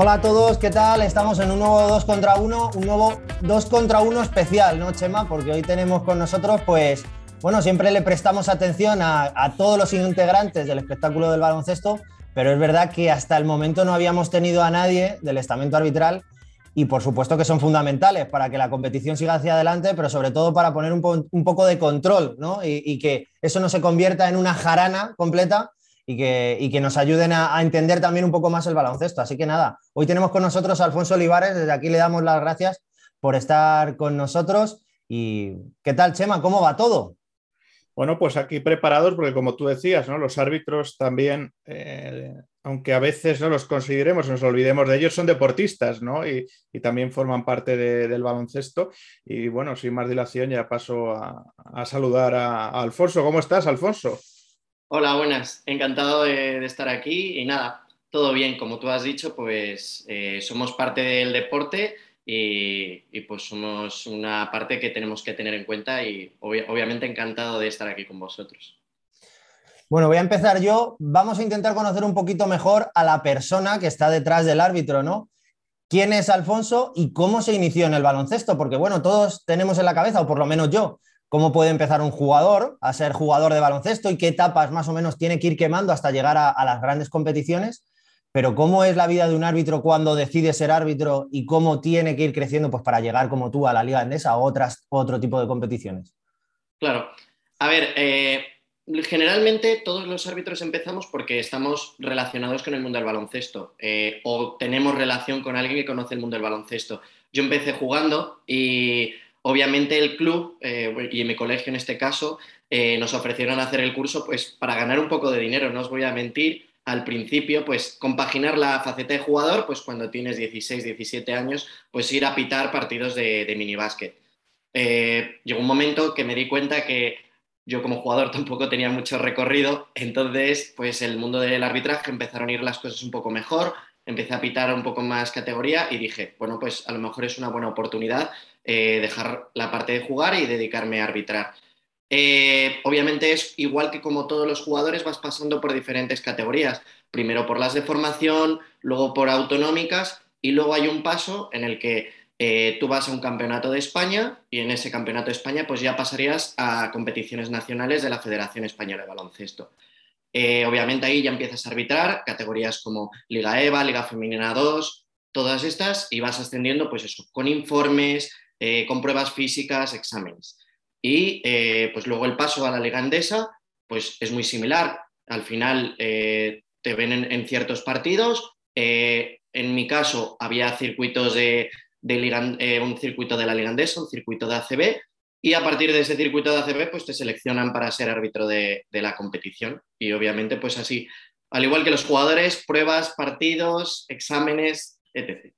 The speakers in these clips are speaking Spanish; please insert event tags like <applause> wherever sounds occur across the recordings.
Hola a todos, ¿qué tal? Estamos en un nuevo 2 contra 1, un nuevo 2 contra 1 especial, ¿no, Chema? Porque hoy tenemos con nosotros, pues, bueno, siempre le prestamos atención a, todos los integrantes del espectáculo del baloncesto, pero es verdad que hasta el momento no habíamos tenido a nadie del estamento arbitral y por supuesto que son fundamentales para que la competición siga hacia adelante, pero sobre todo para poner un, po un poco de control ¿no? y, que eso no se convierta en una jarana completa y que, y que nos ayuden a, entender también un poco más el baloncesto. Así que nada, hoy tenemos con nosotros a Alfonso Olivares, desde aquí le damos las gracias por estar con nosotros. ¿Y qué tal, Chema? ¿Cómo va todo? Bueno, pues aquí preparados, porque como tú decías, ¿no? los árbitros también, eh, aunque a veces no los consideremos, nos olvidemos de ellos, son deportistas, ¿no? Y, también forman parte de, del baloncesto. Y bueno, sin más dilación, ya paso a, saludar a, Alfonso. ¿Cómo estás, Alfonso? Hola, buenas. Encantado de, estar aquí. Y nada, todo bien, como tú has dicho, pues eh, somos parte del deporte y, pues somos una parte que tenemos que tener en cuenta y ob obviamente encantado de estar aquí con vosotros. Bueno, voy a empezar yo. Vamos a intentar conocer un poquito mejor a la persona que está detrás del árbitro, ¿no? ¿Quién es Alfonso y cómo se inició en el baloncesto? Porque, bueno, todos tenemos en la cabeza, o por lo menos yo, cómo puede empezar un jugador a ser jugador de baloncesto y qué etapas más o menos tiene que ir quemando hasta llegar a, las grandes competiciones pero ¿cómo es la vida de un árbitro cuando decide ser árbitro y cómo tiene que ir creciendo pues, para llegar como tú a la Liga Endesa o otras, otro tipo de competiciones? Claro. A ver, eh, generalmente todos los árbitros empezamos porque estamos relacionados con el mundo del baloncesto eh, o tenemos relación con alguien que conoce el mundo del baloncesto. Yo empecé jugando y obviamente el club eh, y mi colegio en este caso eh, nos ofrecieron hacer el curso pues para ganar un poco de dinero, no os voy a mentir al principio, pues compaginar la faceta de jugador, pues cuando tienes 16, 17 años, pues ir a pitar partidos de, de minibásquet. Eh, llegó un momento que me di cuenta que yo como jugador <laughs> tampoco tenía mucho recorrido, entonces pues el mundo del arbitraje empezaron a ir las cosas un poco mejor, empecé a pitar un poco más categoría y dije, bueno, pues a lo mejor es una buena oportunidad eh, dejar la parte de jugar y dedicarme a arbitrar. Eh, obviamente es igual que como todos los jugadores vas pasando por diferentes categorías, primero por las de formación, luego por autonómicas y luego hay un paso en el que eh, tú vas a un campeonato de España y en ese campeonato de España pues ya pasarías a competiciones nacionales de la Federación Española de Baloncesto. Obviamente ahí ya empiezas a arbitrar categorías como Liga EVA, Liga Femenina 2, todas estas y vas ascendiendo pues eso, con informes, eh, con pruebas físicas, exámenes. Y eh, pues luego el paso a la Liga Endesa, pues es muy similar. Al final eh, te ven en, ciertos partidos. Eh, en mi caso había circuitos de, de un circuito de la Liga Endesa, un circuito de ACB. Y a partir de ese circuito de ACB, pues te seleccionan para ser árbitro de, de la competición. Y obviamente, pues así, al igual que los jugadores, pruebas, partidos, exámenes, etc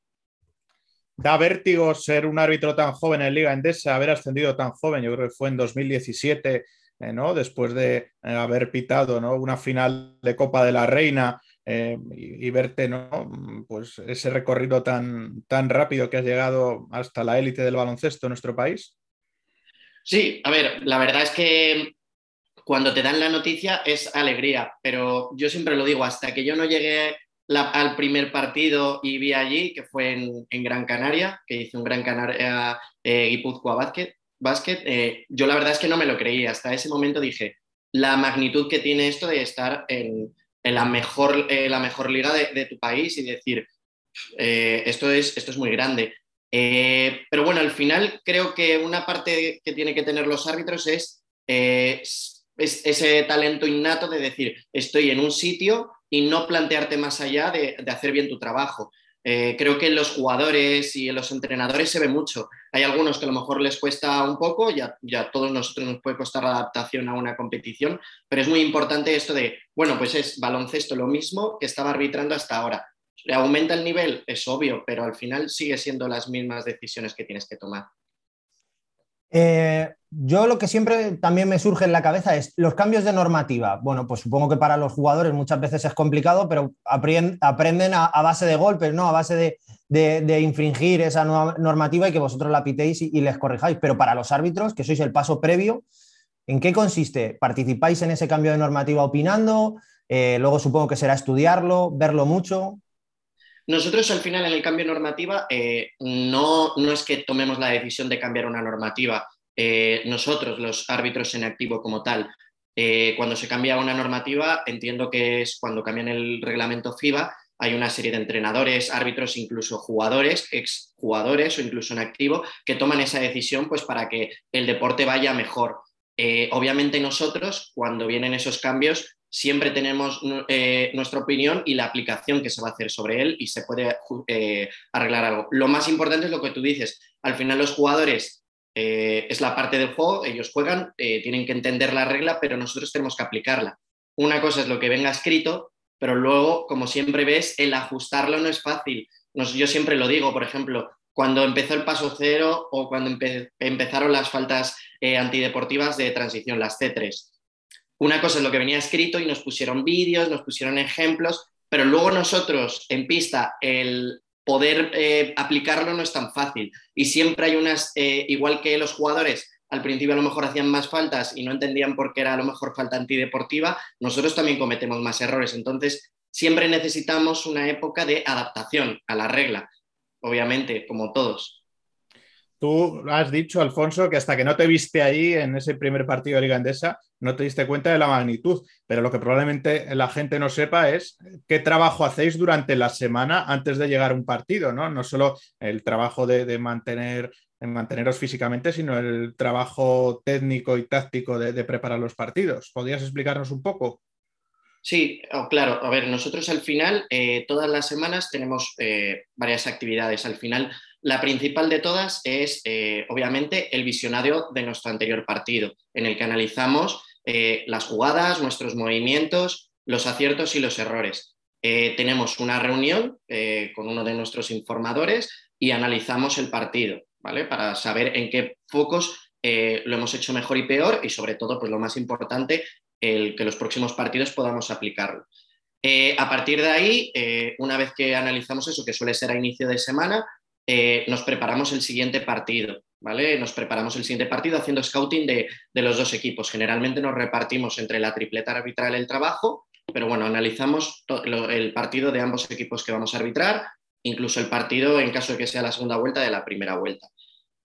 da vértigo ser un árbitro tan joven en Liga Endesa, haber ascendido tan joven, yo creo que fue en 2017, eh, ¿no? después de eh, haber pitado ¿no? una final de Copa de la Reina eh, y, verte ¿no? pues ese recorrido tan, tan rápido que has llegado hasta la élite del baloncesto en nuestro país. Sí, a ver, la verdad es que cuando te dan la noticia es alegría, pero yo siempre lo digo, hasta que yo no llegué al primer partido y vi allí, que fue en, Gran Canaria, que hizo un Gran Canaria eh, Guipúzcoa Basket, basket eh, yo la verdad es que no me lo creí. Hasta ese momento dije, la magnitud que tiene esto de estar en, en la, mejor, eh, la mejor liga de, tu país y decir, eh, esto, es, muy grande. Eh, pero bueno, al final creo que una parte que tiene que tener los árbitros es ese talento innato de decir, estoy en un sitio y no plantearte más allá de, hacer bien tu trabajo. Eh, creo que en los jugadores y en los entrenadores se ve mucho. Hay algunos que a lo mejor les cuesta un poco, ya, ya todos nosotros nos puede costar la adaptación a una competición, pero es muy importante esto de, bueno, pues es baloncesto lo mismo que estaba arbitrando hasta ahora. ¿Aumenta el nivel? Es obvio, pero al final sigue siendo las mismas decisiones que tienes que tomar. Eh, yo lo que siempre también me surge en la cabeza es los cambios de normativa. Bueno, pues supongo que para los jugadores muchas veces es complicado, pero aprenden a, base de golpes, ¿no? A base de, de, infringir esa normativa y que vosotros la pitéis y, y, les corrijáis. Pero para los árbitros, que sois el paso previo, ¿en qué consiste? ¿Participáis en ese cambio de normativa opinando? Eh, luego supongo que será estudiarlo, verlo mucho. Nosotros al final en el cambio de normativa eh, no, no es que tomemos la decisión de cambiar una normativa, eh, nosotros los árbitros en activo como tal. Eh, cuando se cambia una normativa, entiendo que es cuando cambian el reglamento FIBA, hay una serie de entrenadores, árbitros, incluso jugadores, exjugadores o incluso en activo, que toman esa decisión pues, para que el deporte vaya mejor. obviamente nosotros, cuando vienen esos cambios, siempre tenemos eh, nuestra opinión y la aplicación que se va a hacer sobre él y se puede eh, arreglar algo. Lo más importante es lo que tú dices. Al final los jugadores eh, es la parte del juego, ellos juegan, tienen que entender la regla, pero nosotros tenemos que aplicarla. Una cosa es lo que venga escrito, pero luego, como siempre ves, el ajustarlo no es fácil. yo siempre lo digo, por ejemplo, cuando empezó el paso cero o cuando empezaron las faltas antideportivas de transición, las C3 una cosa es lo que venía escrito y nos pusieron vídeos, nos pusieron ejemplos, pero luego nosotros en pista el poder eh, aplicarlo no es tan fácil. Y siempre hay unas, eh, igual que los jugadores al principio a lo mejor hacían más faltas y no entendían por qué era a lo mejor falta antideportiva, nosotros también cometemos más errores. Entonces, siempre necesitamos una época de adaptación a la regla, obviamente, como todos. Tú has dicho, Alfonso, que hasta que no te viste ahí en ese primer partido de no te diste cuenta de la magnitud. Pero lo que probablemente la gente no sepa es qué trabajo hacéis durante la semana antes de llegar a un partido, ¿no? No solo el trabajo de, mantener, manteneros físicamente, sino el trabajo técnico y táctico de, preparar los partidos. ¿Podrías explicarnos un poco? Sí, oh, claro. A ver, nosotros al final, eh, todas las semanas tenemos eh, varias actividades. Al final la principal de todas es, eh, obviamente, el visionario de nuestro anterior partido, en el que analizamos eh, las jugadas, nuestros movimientos, los aciertos y los errores. Eh, tenemos una reunión con uno de nuestros informadores y analizamos el partido, ¿vale? Para saber en qué focos lo hemos hecho mejor y peor y, sobre todo, pues lo más importante, el que los próximos partidos podamos aplicarlo. a partir de ahí, una vez que analizamos eso, que suele ser a inicio de semana, eh, nos preparamos el siguiente partido, ¿vale? Nos preparamos el siguiente partido haciendo scouting de, los dos equipos. Generalmente nos repartimos entre la tripleta arbitral el trabajo, pero bueno, analizamos el partido de ambos equipos que vamos a arbitrar, incluso el partido en caso de que sea la segunda vuelta de la primera vuelta.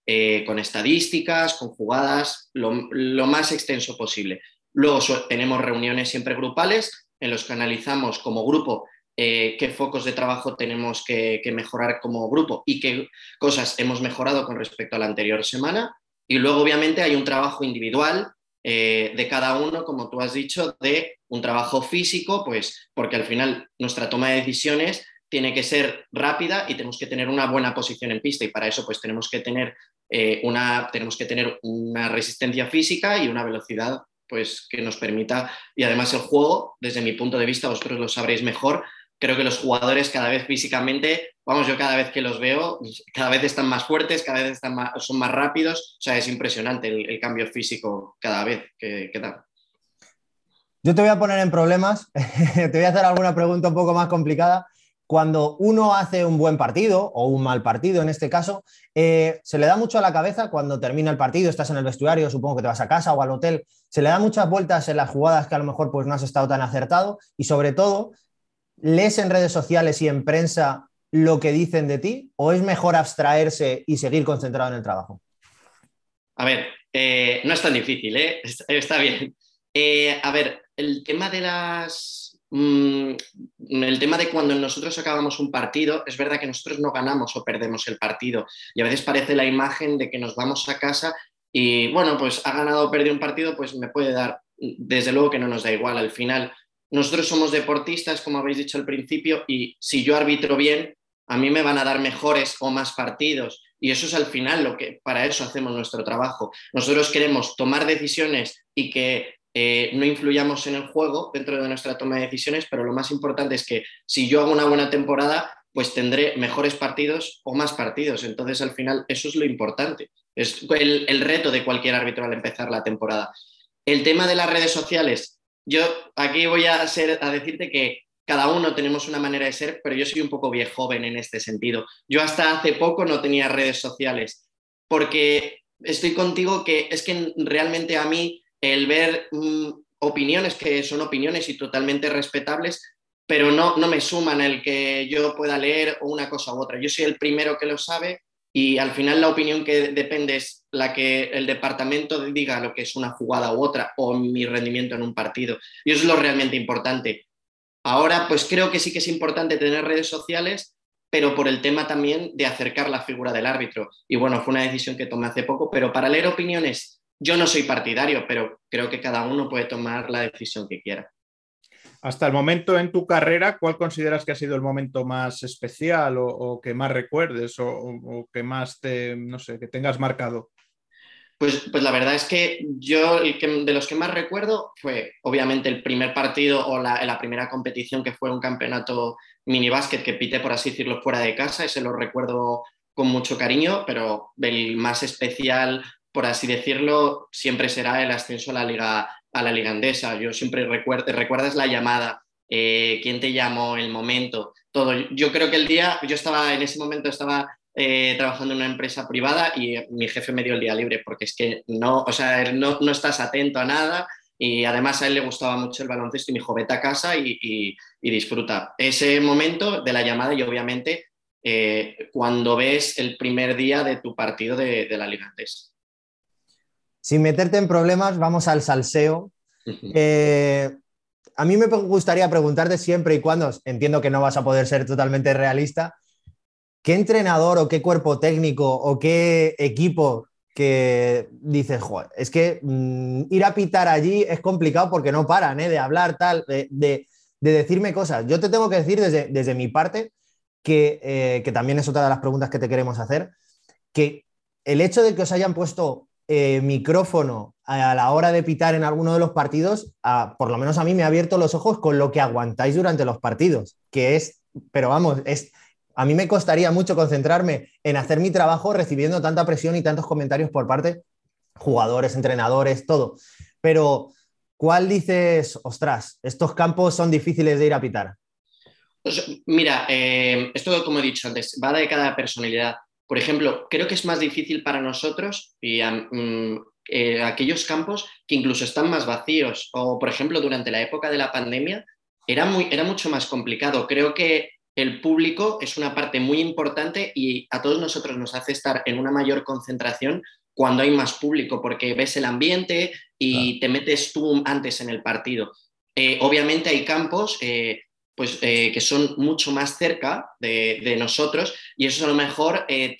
Eh, con estadísticas, con jugadas, lo, lo, más extenso posible. Luego tenemos reuniones siempre grupales en los que analizamos como grupo eh, qué focos de trabajo tenemos que, mejorar como grupo y qué cosas hemos mejorado con respecto a la anterior semana. Y luego, obviamente, hay un trabajo individual eh, de cada uno, como tú has dicho, de un trabajo físico, pues porque al final nuestra toma de decisiones tiene que ser rápida y tenemos que tener una buena posición en pista y para eso pues tenemos que tener, eh, una, tenemos que tener una resistencia física y una velocidad pues que nos permita y además el juego desde mi punto de vista vosotros lo sabréis mejor creo que los jugadores cada vez físicamente, vamos, yo cada vez que los veo, cada vez están más fuertes, cada vez están son más rápidos, o sea, es impresionante el, cambio físico cada vez que, da. Yo te voy a poner en problemas, <laughs> te voy a hacer alguna pregunta un poco más complicada. Cuando uno hace un buen partido o un mal partido en este caso, eh, se le da mucho a la cabeza cuando termina el partido, estás en el vestuario, supongo que te vas a casa o al hotel, se le da muchas vueltas en las jugadas que a lo mejor pues, no has estado tan acertado y sobre todo ¿lees en redes sociales y en prensa lo que dicen de ti o es mejor abstraerse y seguir concentrado en el trabajo? A ver, eh, no es tan difícil, ¿eh? está, bien. Eh, a ver, el tema de las... Mm, el tema de cuando nosotros acabamos un partido, es verdad que nosotros no ganamos o perdemos el partido y a veces parece la imagen de que nos vamos a casa y bueno, pues ha ganado o perdido un partido, pues me puede dar, desde luego que no nos da igual al final nosotros somos deportistas, como habéis dicho al principio, y si yo arbitro bien, a mí me van a dar mejores o más partidos. Y eso es al final lo que para eso hacemos nuestro trabajo. Nosotros queremos tomar decisiones y que eh, no influyamos en el juego dentro de nuestra toma de decisiones, pero lo más importante es que si yo hago una buena temporada, pues tendré mejores partidos o más partidos. Entonces, al final, eso es lo importante. Es el, el reto de cualquier árbitro al empezar la temporada. El tema de las redes sociales, yo aquí voy a, ser, a decirte que cada uno tenemos una manera de ser, pero yo soy un poco viejo en este sentido. Yo hasta hace poco no tenía redes sociales, porque estoy contigo que es que realmente a mí el ver mm, opiniones que son opiniones y totalmente respetables, pero no, no me suman el que yo pueda leer una cosa u otra. Yo soy el primero que lo sabe y al final la opinión que depende es la que el departamento diga lo que es una jugada u otra o mi rendimiento en un partido. Y eso es lo realmente importante. Ahora, pues creo que sí que es importante tener redes sociales, pero por el tema también de acercar la figura del árbitro. Y bueno, fue una decisión que tomé hace poco, pero para leer opiniones, yo no soy partidario, pero creo que cada uno puede tomar la decisión que quiera. Hasta el momento en tu carrera, ¿cuál consideras que ha sido el momento más especial o, que más recuerdes o, que más te, no sé, que tengas marcado? Pues, pues la verdad es que yo de los que más recuerdo fue obviamente el primer partido o la, la primera competición que fue un campeonato mini básquet que pité, por así decirlo, fuera de casa, ese lo recuerdo con mucho cariño, pero el más especial, por así decirlo, siempre será el ascenso a la Liga a la ligandesa. Yo siempre recuerdo, recuerdas la llamada, eh, quién te llamó, el momento, todo. Yo creo que el día, yo estaba en ese momento estaba eh, trabajando en una empresa privada y mi jefe me dio el día libre porque es que no, o sea, no, no estás atento a nada y además a él le gustaba mucho el baloncesto y me dijo, vete a casa y, y, disfruta. Ese momento de la llamada y obviamente eh, cuando ves el primer día de tu partido de, de la ligandesa sin meterte en problemas, vamos al salseo. <laughs> Eh, a mí me gustaría preguntarte siempre y cuando, entiendo que no vas a poder ser totalmente realista, ¿qué entrenador o qué cuerpo técnico o qué equipo que dices, joder, es que mm, ir a pitar allí es complicado porque no paran ¿eh? de hablar, tal, de, decirme cosas. Yo te tengo que decir desde, desde mi parte, que, eh, que también es otra de las preguntas que te queremos hacer, que el hecho de que os hayan puesto eh, micrófono a la hora de pitar en alguno de los partidos, por lo menos a mí me ha abierto los ojos con lo que aguantáis durante los partidos, que es, pero vamos, es, a mí me costaría mucho concentrarme en hacer mi trabajo recibiendo tanta presión y tantos comentarios por parte jugadores, entrenadores, todo. Pero, ¿cuál dices, ostras, estos campos son difíciles de ir a pitar? Pues, mira, eh, esto como he dicho antes, va de cada personalidad. Por ejemplo, creo que es más difícil para nosotros y mm, eh, aquellos campos que incluso están más vacíos o, por ejemplo, durante la época de la pandemia era, muy, era mucho más complicado. Creo que el público es una parte muy importante y a todos nosotros nos hace estar en una mayor concentración cuando hay más público, porque ves el ambiente y te metes tú antes en el partido. Eh, obviamente hay campos eh, pues, eh, que son mucho más cerca de, nosotros y eso a lo mejor eh,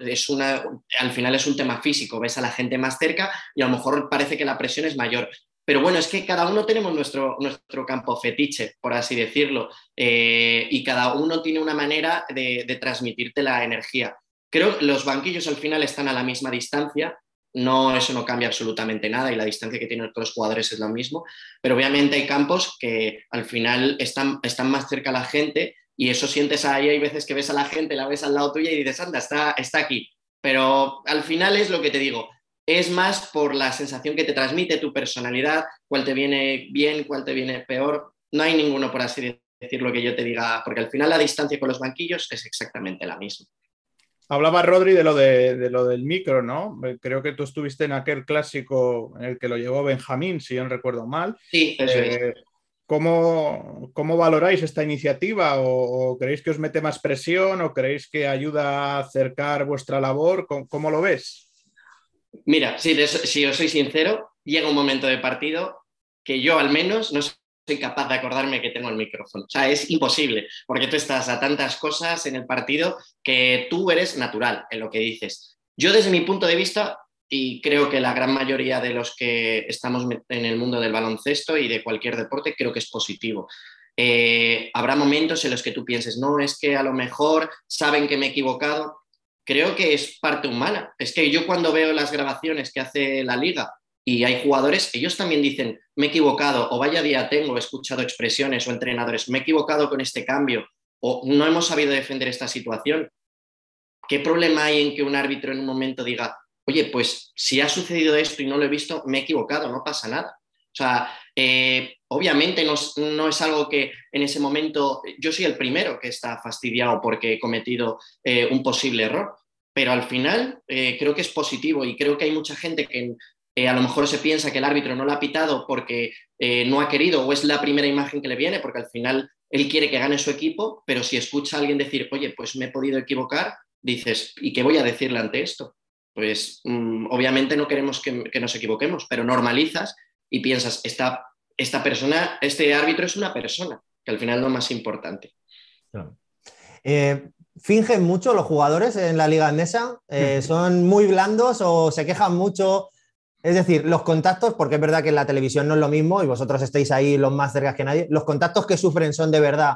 es una, al final es un tema físico, ves a la gente más cerca y a lo mejor parece que la presión es mayor. Pero bueno, es que cada uno tenemos nuestro, nuestro campo fetiche, por así decirlo, eh, y cada uno tiene una manera de, de transmitirte la energía. Creo que los banquillos al final están a la misma distancia, no, eso no cambia absolutamente nada y la distancia que tienen todos los jugadores es lo mismo, pero obviamente hay campos que al final están, están más cerca a la gente y eso sientes ahí, hay veces que ves a la gente, la ves al lado tuya y dices, anda, está, está aquí. Pero al final es lo que te digo, es más por la sensación que te transmite tu personalidad, cuál te viene bien, cuál te viene peor. No hay ninguno, por así decirlo, que yo te diga, porque al final la distancia con los banquillos es exactamente la misma. Hablaba Rodri de lo, de, lo del micro, ¿no? Creo que tú estuviste en aquel clásico en el que lo llevó Benjamín, si yo no recuerdo mal. Sí, eso es. Eh, ¿cómo, valoráis esta iniciativa? ¿O, creéis que os mete más presión? ¿O creéis que ayuda a acercar vuestra labor? ¿Cómo, lo ves? Mira, si, si os soy sincero, llega un momento de partido que yo al menos no soy capaz de acordarme que tengo el micrófono. O sea, es imposible, porque tú estás a tantas cosas en el partido que tú eres natural en lo que dices. Yo desde mi punto de vista, y creo que la gran mayoría de los que estamos en el mundo del baloncesto y de cualquier deporte, creo que es positivo. Eh, habrá momentos en los que tú pienses, no, es que a lo mejor saben que me he equivocado. Creo que es parte humana. Es que yo cuando veo las grabaciones que hace la liga y hay jugadores, ellos también dicen, me he equivocado, o vaya día tengo, he escuchado expresiones o entrenadores, me he equivocado con este cambio, o no hemos sabido defender esta situación. ¿Qué problema hay en que un árbitro en un momento diga, oye, pues si ha sucedido esto y no lo he visto, me he equivocado, no pasa nada? O sea, eh, obviamente no, es algo que en ese momento, yo soy el primero que está fastidiado porque he cometido eh, un posible error, pero al final eh, creo que es positivo y creo que hay mucha gente que eh, a lo mejor se piensa que el árbitro no lo ha pitado porque eh, no ha querido o es la primera imagen que le viene, porque al final él quiere que gane su equipo, pero si escucha a alguien decir, oye, pues me he podido equivocar, dices, ¿y qué voy a decirle ante esto? Pues mm, obviamente no queremos que, nos equivoquemos, pero normalizas y piensas, esta, esta persona, este árbitro es una persona, que al final es lo más importante. Eh, ¿Fingen mucho los jugadores en la liga andesa? Eh, <laughs> ¿Son muy blandos o se quejan mucho? Es decir, los contactos, porque es verdad que en la televisión no es lo mismo y vosotros estáis ahí los más cerca que nadie, ¿los contactos que sufren son de verdad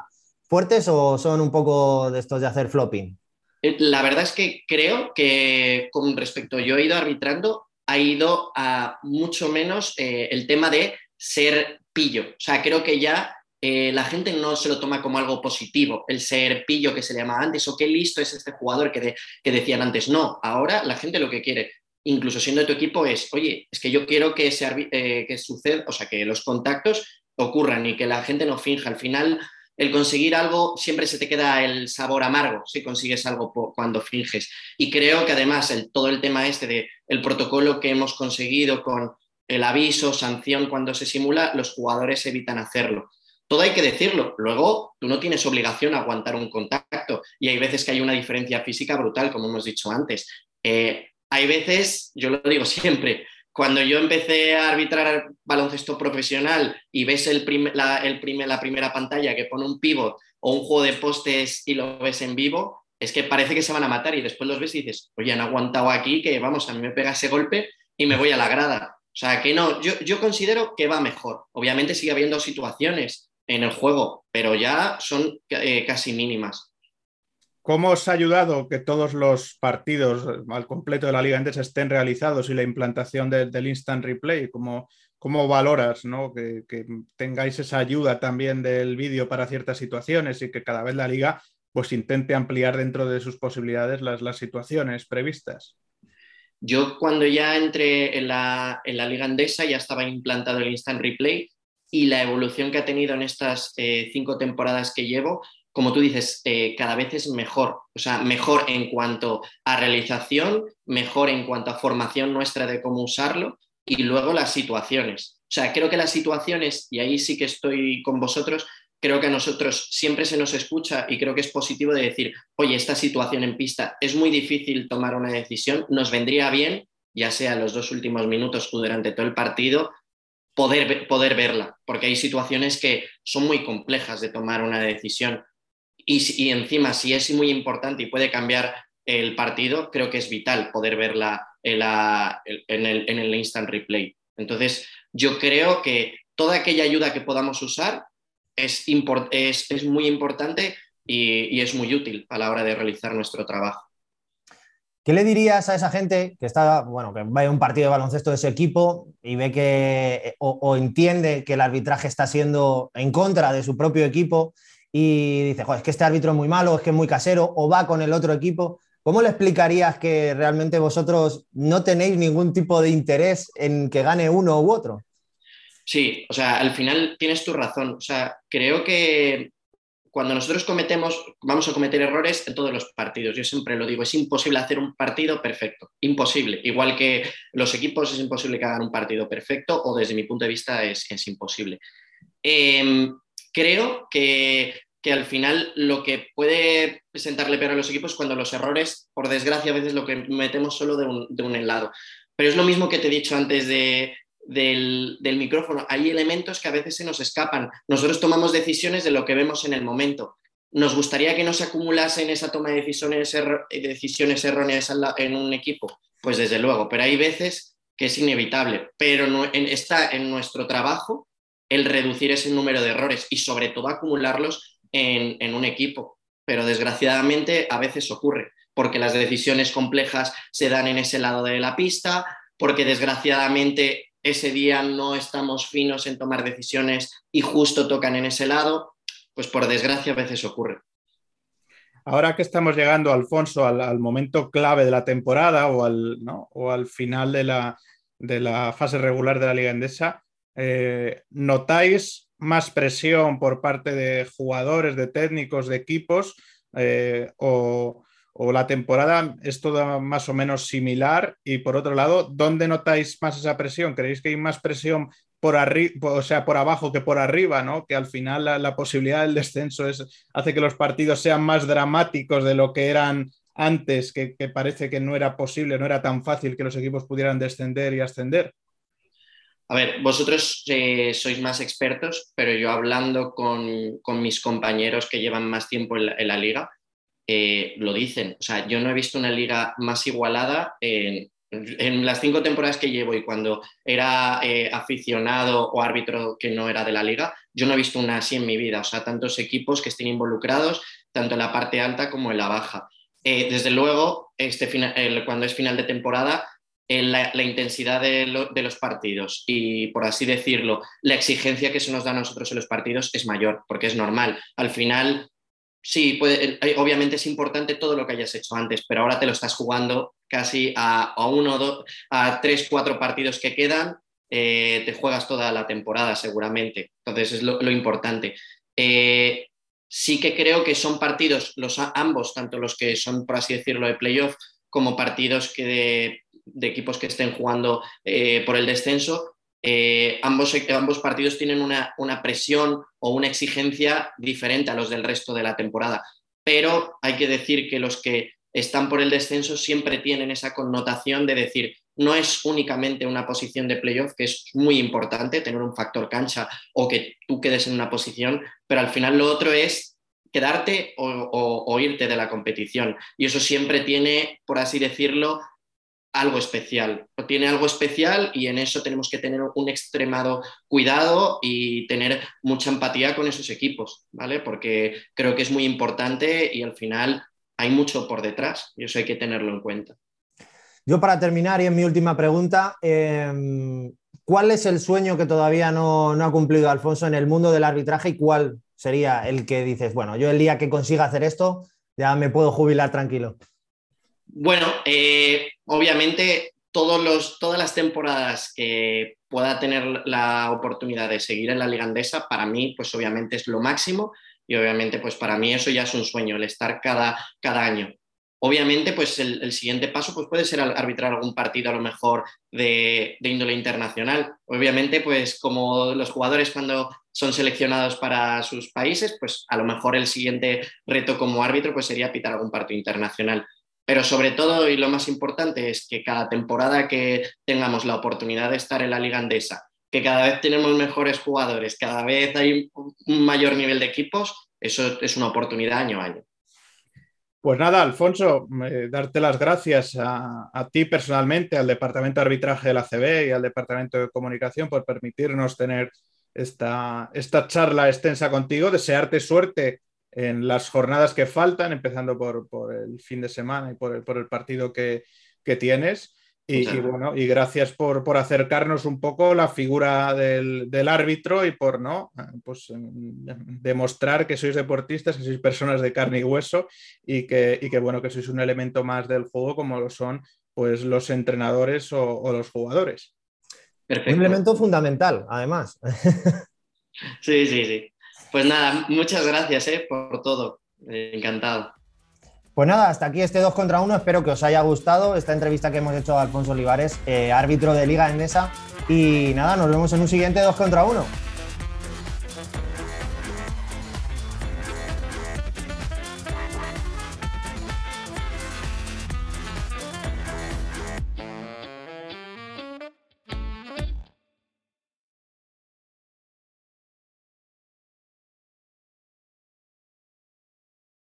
fuertes o son un poco de estos de hacer flopping? Eh, la verdad es que creo que con respecto yo he ido arbitrando, ha ido a mucho menos eh, el tema de ser pillo. O sea, creo que ya eh, la gente no se lo toma como algo positivo, el ser pillo que se le llamaba antes, o qué listo es este jugador que, que decían antes. No, ahora la gente lo que quiere incluso siendo de tu equipo, es, oye, es que yo quiero que, eh, que suceda, o sea, que los contactos ocurran y que la gente no finja. Al final, el conseguir algo siempre se te queda el sabor amargo si consigues algo cuando finges. Y creo que además el, todo el tema este de el protocolo que hemos conseguido con el aviso, sanción cuando se simula, los jugadores evitan hacerlo. Todo hay que decirlo. Luego, tú no tienes obligación a aguantar un contacto y hay veces que hay una diferencia física brutal, como hemos dicho antes. Eh, hay veces, yo lo digo siempre, cuando yo empecé a arbitrar baloncesto profesional y ves el la, la primera pantalla que pone un pivot o un juego de postes y lo ves en vivo, es que parece que se van a matar y después los ves y dices, oye, han aguantado aquí, que vamos, a mí me pega ese golpe y me voy a la grada. O sea, que no, yo, yo considero que va mejor. Obviamente sigue habiendo situaciones en el juego, pero ya son eh, casi mínimas. ¿Cómo os ha ayudado que todos los partidos al completo de la Liga Endesa estén realizados y la implantación del instant replay? ¿Cómo, cómo valoras ¿no? que, tengáis esa ayuda también del vídeo para ciertas situaciones y que cada vez la liga pues, intente ampliar dentro de sus posibilidades las, las situaciones previstas? Yo cuando ya entré en la, en la Liga Endesa ya estaba implantado el instant replay y la evolución que ha tenido en estas eh, cinco temporadas que llevo como tú dices, eh, cada vez es mejor, o sea, mejor en cuanto a realización, mejor en cuanto a formación nuestra de cómo usarlo y luego las situaciones. O sea, creo que las situaciones, y ahí sí que estoy con vosotros, creo que a nosotros siempre se nos escucha y creo que es positivo de decir, oye, esta situación en pista es muy difícil tomar una decisión, nos vendría bien, ya sea los dos últimos minutos o durante todo el partido, poder, poder verla, porque hay situaciones que son muy complejas de tomar una decisión y, encima, si es muy importante y puede cambiar el partido, creo que es vital poder verla en, el, instant replay. Entonces, yo creo que toda aquella ayuda que podamos usar es, es, muy importante y, es muy útil a la hora de realizar nuestro trabajo. ¿Qué le dirías a esa gente que está, bueno, que va a un partido de baloncesto de ese equipo y ve que o, entiende que el arbitraje está siendo en contra de su propio equipo y dice, es que este árbitro es muy malo, es que es muy casero, o va con el otro equipo. ¿Cómo le explicarías que realmente vosotros no tenéis ningún tipo de interés en que gane uno u otro? Sí, o sea, al final tienes tu razón. O sea, creo que cuando nosotros cometemos, vamos a cometer errores en todos los partidos. Yo siempre lo digo, es imposible hacer un partido perfecto. Imposible. Igual que los equipos es imposible que hagan un partido perfecto o desde mi punto de vista es, es imposible. Eh, creo que, al final lo que puede presentarle peor a los equipos es cuando los errores, por desgracia, a veces lo que metemos solo de un, de lado. Pero es lo mismo que te he dicho antes del, micrófono. Hay elementos que a veces se nos escapan. Nosotros tomamos decisiones de lo que vemos en el momento. ¿Nos gustaría que no se acumulase en esa toma de decisiones, decisiones erróneas en un equipo? Pues desde luego, pero hay veces que es inevitable, pero no, está en nuestro trabajo el reducir ese número de errores y sobre todo acumularlos en, un equipo. Pero desgraciadamente a veces ocurre, porque las decisiones complejas se dan en ese lado de la pista, porque desgraciadamente ese día no estamos finos en tomar decisiones y justo tocan en ese lado, pues por desgracia a veces ocurre. Ahora que estamos llegando, Alfonso, al, momento clave de la temporada o al, final de la, de la, fase regular de la Liga Endesa, eh, ¿notáis más presión por parte de jugadores, de técnicos, de equipos? Eh, o, la temporada es toda más o menos similar? Y por otro lado, ¿dónde notáis más esa presión? ¿Creéis que hay más presión por arriba, o sea, por abajo que por arriba, ¿no? Que al final la, posibilidad del descenso es, hace que los partidos sean más dramáticos de lo que eran antes, que, parece que no era posible, no era tan fácil que los equipos pudieran descender y ascender. A ver, vosotros eh, sois más expertos, pero yo hablando con, mis compañeros que llevan más tiempo en la, liga, eh, lo dicen. O sea, yo no he visto una liga más igualada en, en las cinco temporadas que llevo y cuando era eh, aficionado o árbitro que no era de la liga, yo no he visto una así en mi vida. O sea, tantos equipos que estén involucrados, tanto en la parte alta como en la baja. Eh, desde luego, este cuando es final de temporada, eh, la, intensidad de, los partidos y, por así decirlo, la exigencia que se nos da a nosotros en los partidos es mayor, porque es normal. Al final, sí, puede, obviamente es importante todo lo que hayas hecho antes, pero ahora te lo estás jugando casi a, uno, dos, a tres, cuatro partidos que quedan, eh, te juegas toda la temporada seguramente. Entonces es lo, importante. Eh, sí que creo que son partidos, los ambos, tanto los que son, por así decirlo, de playoff, como partidos que equipos que estén jugando eh, por el descenso, ambos, ambos, partidos tienen una, una, presión o una exigencia diferente a los del resto de la temporada. Pero hay que decir que los que están por el descenso siempre tienen esa connotación de decir, no es únicamente una posición de playoff, que es muy importante tener un factor cancha o que tú quedes en una posición, pero al final lo otro es quedarte o, irte de la competición. Y eso siempre tiene, por así decirlo, algo especial. Tiene algo especial y en eso tenemos que tener un extremado cuidado y tener mucha empatía con esos equipos, ¿vale? Porque creo que es muy importante y al final hay mucho por detrás y eso hay que tenerlo en cuenta. Yo para terminar y en mi última pregunta, em, ¿cuál es el sueño que todavía no, ha cumplido Alfonso en el mundo del arbitraje y cuál sería el que dices, bueno, yo el día que consiga hacer esto ya me puedo jubilar tranquilo? Bueno, eh, obviamente todas las temporadas que pueda tener la oportunidad de seguir en la liga andesa, para mí, pues obviamente es lo máximo y obviamente pues para mí eso ya es un sueño, el estar cada, cada año. Obviamente, pues el, siguiente paso pues puede ser arbitrar algún partido a lo mejor de, índole internacional. Obviamente, pues como los jugadores cuando son seleccionados para sus países, pues a lo mejor el siguiente reto como árbitro pues sería pitar algún partido internacional. Pero sobre todo y lo más importante es que cada temporada que tengamos la oportunidad de estar en la liga andesa que cada vez tenemos mejores jugadores, cada vez hay un mayor nivel de equipos, eso es una oportunidad año a año. Pues nada, Alfonso, darte las gracias a, ti personalmente, al Departamento de Arbitraje de la CB y al Departamento de Comunicación por permitirnos tener esta, esta charla extensa contigo, desearte suerte en las jornadas que faltan, empezando por, el fin de semana y por el, por el partido que, que tienes. Y, bueno, y gracias por, acercarnos un poco la figura del, árbitro y por no pues, em, demostrar que sois deportistas, que sois personas de carne y hueso y que, que bueno, que sois un elemento más del juego como lo son pues, los entrenadores o, los jugadores. Un elemento fundamental, además. <laughs> Sí, sí, sí. Pues nada, muchas gracias eh, por todo. encantado. Pues nada, hasta aquí este 2 contra 1. Espero que os haya gustado esta entrevista que hemos hecho a Alfonso Olivares, eh, árbitro de Liga Endesa. Y nada, nos vemos en un siguiente 2 contra 1.